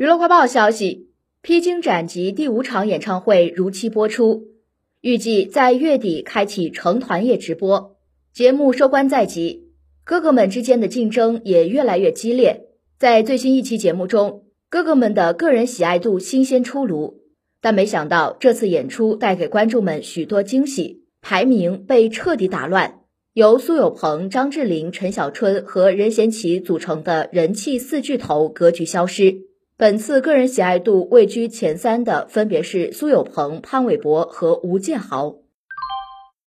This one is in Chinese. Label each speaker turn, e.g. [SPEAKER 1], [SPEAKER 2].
[SPEAKER 1] 娱乐快报消息，《披荆斩棘》第五场演唱会如期播出，预计在月底开启成团夜直播。节目收官在即，哥哥们之间的竞争也越来越激烈。在最新一期节目中，哥哥们的个人喜爱度新鲜出炉，但没想到这次演出带给观众们许多惊喜，排名被彻底打乱。由苏有朋、张智霖、陈小春和任贤齐组成的人气四巨头格局消失。本次个人喜爱度位居前三的分别是苏有朋、潘玮柏和吴建豪。